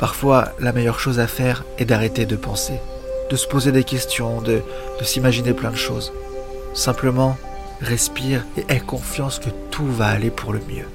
Parfois, la meilleure chose à faire est d'arrêter de penser, de se poser des questions, de, de s'imaginer plein de choses. Simplement, respire et aie confiance que tout va aller pour le mieux.